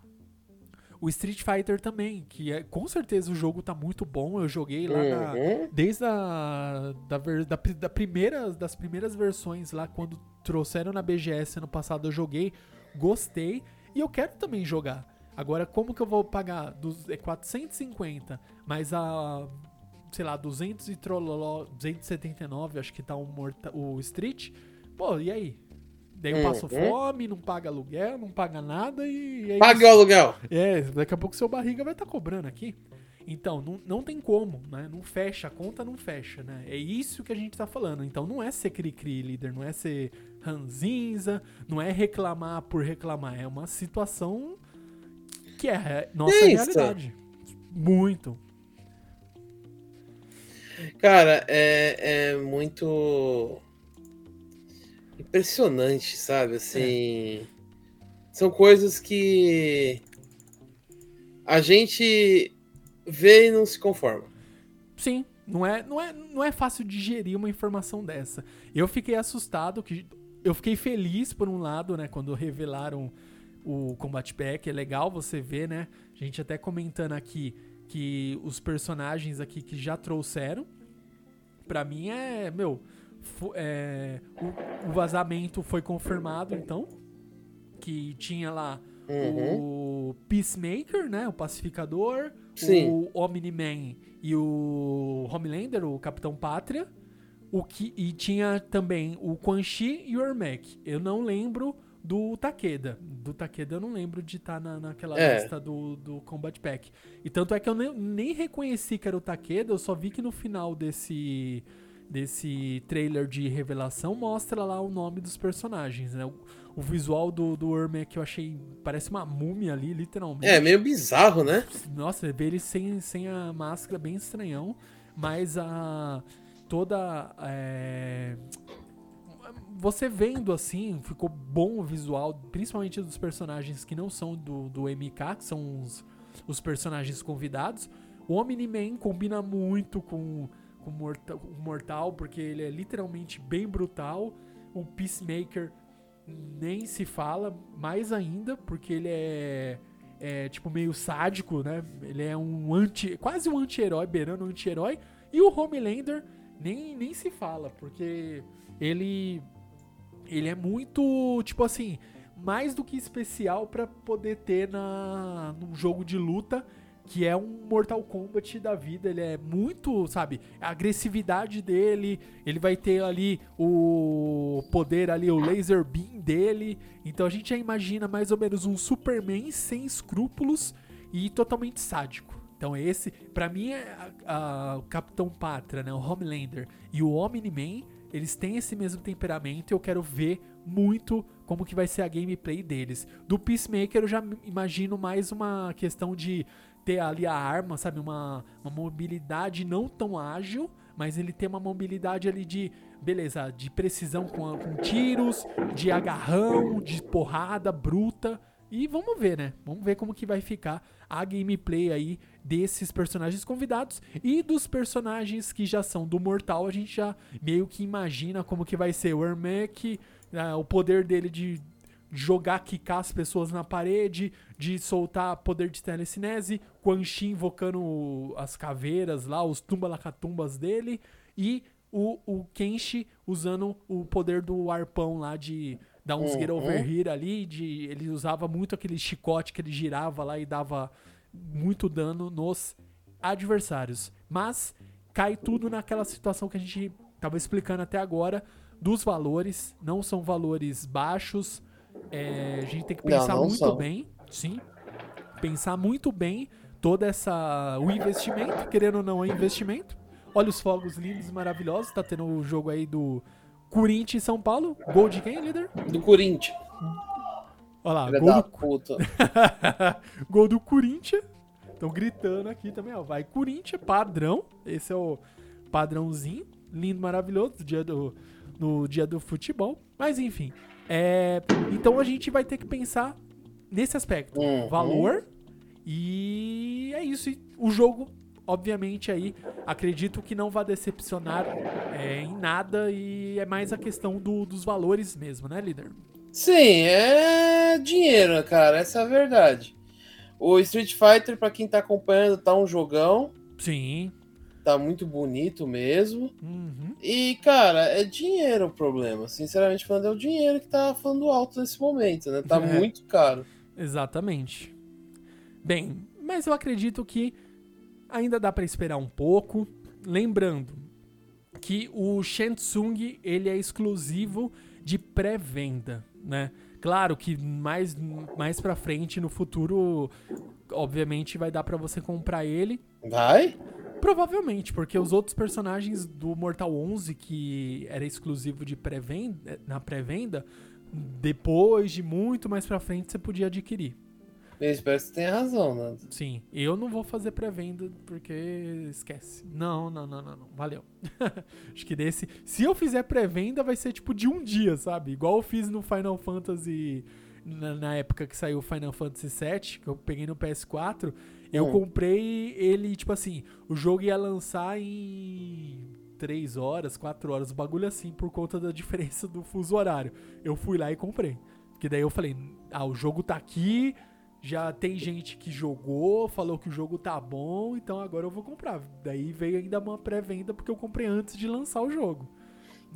o Street Fighter também, que é, com certeza o jogo tá muito bom, eu joguei lá na, Uhum. Desde a da, da, da primeira, das primeiras versões lá, quando trouxeram na BGS ano passado, eu joguei, gostei e eu quero também jogar. Agora, como que eu vou pagar dos, é 450 mais a, sei lá, 200 e trololó, 279, acho que tá o, Morta, o Street. Pô, e aí? Daí eu passo Uhum. fome, não paga aluguel, não paga nada e, e é isso. o aluguel. É, daqui a pouco seu barriga vai estar cobrando aqui. Então, não, não tem como, né? Não fecha, a conta não fecha, né? É isso que a gente tá falando. Então, não é ser cri-cri, líder, não é ser ranzinza, não é reclamar por reclamar. É uma situação que é nossa isso. realidade. Muito. Cara, é, é muito impressionante, sabe? Assim, são coisas que a gente vê e não se conforma. Sim, não é, não, é, não é fácil digerir uma informação dessa. Eu fiquei assustado, que eu fiquei feliz por um lado, né, quando revelaram o Combat Pack, é legal você ver, né? A gente até comentando aqui que os personagens aqui que já trouxeram, pra mim é, meu, é, o, o vazamento foi confirmado, então que tinha lá Uhum. o Peacemaker, né? O Pacificador, Sim. o Omni-Man e o Homelander, o Capitão Pátria. O que, e tinha também o Quan Chi e o Ermac. Eu não lembro do Takeda. Do Takeda eu não lembro de estar na, naquela É. lista do, do Combat Pack. E tanto é que eu nem, nem reconheci que era o Takeda, eu só vi que no final desse, desse trailer de revelação mostra lá o nome dos personagens, né? O, o visual do, do Ermac eu achei. Parece uma múmia ali, literalmente. É, meio bizarro, né? Nossa, ver ele sem, sem a máscara bem estranhão, mas a. toda. é, você vendo assim, ficou bom o visual, principalmente dos personagens que não são do, do MK, que são os, os personagens convidados. O Omni-Man combina muito com, com o Morta- o Mortal, porque ele é literalmente bem brutal. O Peacemaker nem se fala, mais ainda, porque ele é, é tipo meio sádico, né? Ele é um anti, quase um anti-herói, beirando um anti-herói. E o Homelander nem, nem se fala, porque ele ele é muito, tipo assim, mais do que especial pra poder ter na num jogo de luta que é um Mortal Kombat da vida. Ele é muito, sabe, a agressividade dele, ele vai ter ali o poder ali, o laser beam dele. Então a gente já imagina mais ou menos um Superman sem escrúpulos e totalmente sádico. Então esse, pra mim, é a- a- o Capitão Pátria, né, o Homelander e o Omni-Man, eles têm esse mesmo temperamento e eu quero ver muito como que vai ser a gameplay deles. Do Peacemaker eu já imagino mais uma questão de ter ali a arma, sabe, uma, uma mobilidade não tão ágil, mas ele tem uma mobilidade ali de, beleza, de precisão com, com tiros, de agarrão, de porrada bruta. E vamos ver, né? Vamos ver como que vai ficar a gameplay aí desses personagens convidados e dos personagens que já são do Mortal. A gente já meio que imagina como que vai ser o Ermac, ah, o poder dele de jogar, quicar as pessoas na parede, de soltar poder de telecinese, Quan Chi invocando as caveiras lá, os tumbalacatumbas dele, e o, o Kenshi usando o poder do arpão lá de dar uns Uhum. get over here ali, de, ele usava muito aquele chicote que ele girava lá e dava muito dano nos adversários. Mas cai tudo naquela situação que a gente tava explicando até agora dos valores, não são valores baixos. é, a gente tem que Não, pensar não muito são. bem, sim. Pensar muito bem toda essa o investimento, querendo ou não é investimento. Olha os fogos lindos e maravilhosos, tá tendo o jogo aí do Corinthians e São Paulo. Gol de quem, líder? Do Corinthians. Olha lá, Filha gol da do puta. Gol do Corinthians. Estão gritando aqui também, ó. Vai Corinthians, padrão. Esse é o padrãozinho. Lindo, maravilhoso. do Dia do, no dia do futebol. Mas enfim. é, então a gente vai ter que pensar nesse aspecto. Uhum. Valor. E é isso. E o jogo, obviamente, aí acredito que não vai decepcionar é, em nada. E é mais a questão do- dos valores mesmo, né, líder? Sim, é dinheiro, cara. Essa é a verdade. O Street Fighter, pra quem tá acompanhando, tá um jogão. Sim. Tá muito bonito mesmo. Uhum. E, cara, é dinheiro o problema. Sinceramente falando, é o dinheiro que tá falando alto nesse momento, né? Tá É. muito caro. Exatamente. Bem, mas eu acredito que ainda dá pra esperar um pouco. Lembrando que o Shensung ele é exclusivo de pré-venda, né? Claro que mais mais para frente no futuro, obviamente vai dar pra você comprar ele. Vai? Provavelmente, porque os outros personagens do Mortal 11 que era exclusivo de pré-venda, na pré-venda, depois de muito mais pra frente você podia adquirir. Eu espero que você tenha razão, né? Sim, eu não vou fazer pré-venda porque esquece. Não, não, não, não, não. Valeu. Acho que desse. Se eu fizer pré-venda, vai ser tipo de um dia, sabe? Igual eu fiz no Final Fantasy. Na, na época que saiu o Final Fantasy VII, que eu peguei no PS4, eu Hum. comprei ele, tipo assim, o jogo ia lançar em 3 horas, 4 horas, o bagulho assim, por conta da diferença do fuso horário. Eu fui lá e comprei. Porque daí eu falei, ah, o jogo tá aqui, já tem gente que jogou, falou que o jogo tá bom, então agora eu vou comprar. Daí veio ainda uma pré-venda porque eu comprei antes de lançar o jogo.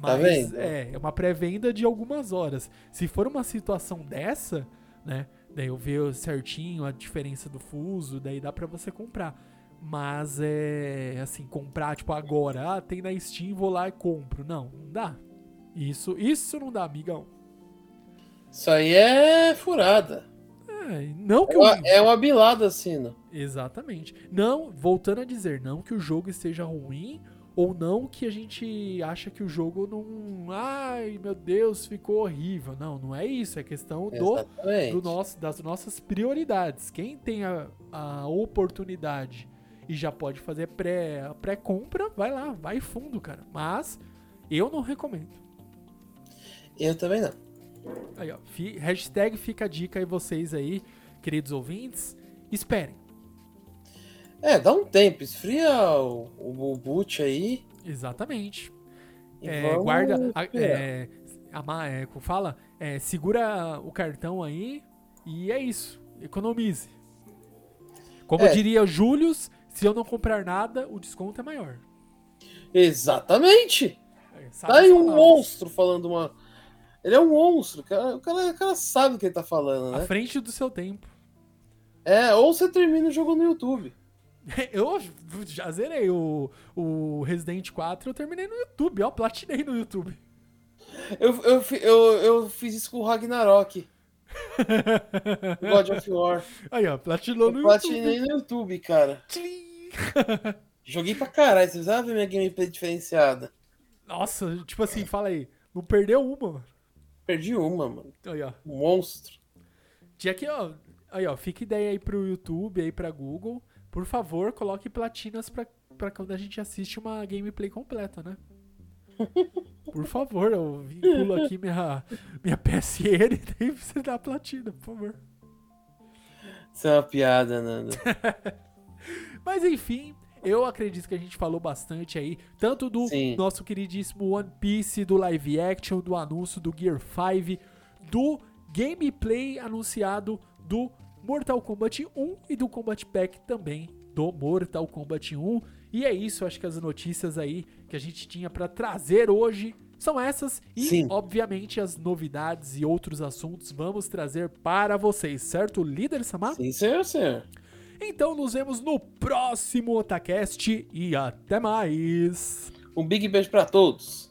Tá Mas vendo? é, é uma pré-venda de algumas horas. Se for uma situação dessa, né? Daí eu ver certinho a diferença do fuso, daí dá pra você comprar. Mas é assim, comprar tipo agora, ah, tem na Steam, vou lá e compro. Não, não dá. Isso, isso não dá, amigão. Isso aí é furada. É, não que É o uma, é uma bilada, assim, né? Exatamente. Não, voltando a dizer, não que o jogo esteja ruim ou não que a gente acha que o jogo não, ai, meu Deus, ficou horrível. Não, não é isso, é questão do, Exatamente. do nosso, das nossas prioridades. Quem tem a, a oportunidade e já pode fazer pré, a pré-compra, vai lá, vai fundo, cara. Mas eu não recomendo. Eu também não. Aí, ó, fi- hashtag fica a dica aí vocês aí, queridos ouvintes. Esperem. É, dá um tempo, esfria o, o, o boot aí. Exatamente. É, guarda. a- é, ama- é, como fala? É, segura o cartão aí e é isso. Economize. Como É. diria Július, se eu não comprar nada, o desconto é maior. Exatamente! É, Tá aí um monstro falando uma. Ele é um monstro, o cara, o cara, o cara sabe o que ele tá falando, À né? frente do seu tempo. É, ou você termina o jogo no YouTube. Eu já zerei o, o Resident 4, eu terminei no YouTube, ó, platinei no YouTube. Eu, eu, eu, eu fiz isso com o Ragnarok, God of War. Aí, ó, platinou Eu no platinei YouTube. no YouTube, cara. Joguei pra caralho, você precisava ver minha gameplay diferenciada. Nossa, tipo assim, fala aí. Não perdeu uma, mano. Perdi uma, mano. Aí, ó. Um monstro. Que, ó. Aí, ó, fica ideia aí pro YouTube, aí pra Google. Por favor, coloque platinas pra, pra quando a gente assiste uma gameplay completa, né? Por favor, eu vinculo aqui minha, minha PSN e daí você dá a platina, por favor. Isso é uma piada, Nando. Mas enfim, eu acredito que a gente falou bastante aí, tanto do Sim. nosso queridíssimo One Piece, do live action, do anúncio do Gear 5, do gameplay anunciado do Mortal Kombat 1 e do Combat Pack também do Mortal Kombat 1. E é isso, acho que as notícias aí que a gente tinha pra trazer hoje são essas e, Sim. obviamente, as novidades e outros assuntos vamos trazer para vocês, certo, líder Samar? Sim, senhor, senhor. Então nos vemos no próximo Otacast e até mais! Um big beijo pra todos.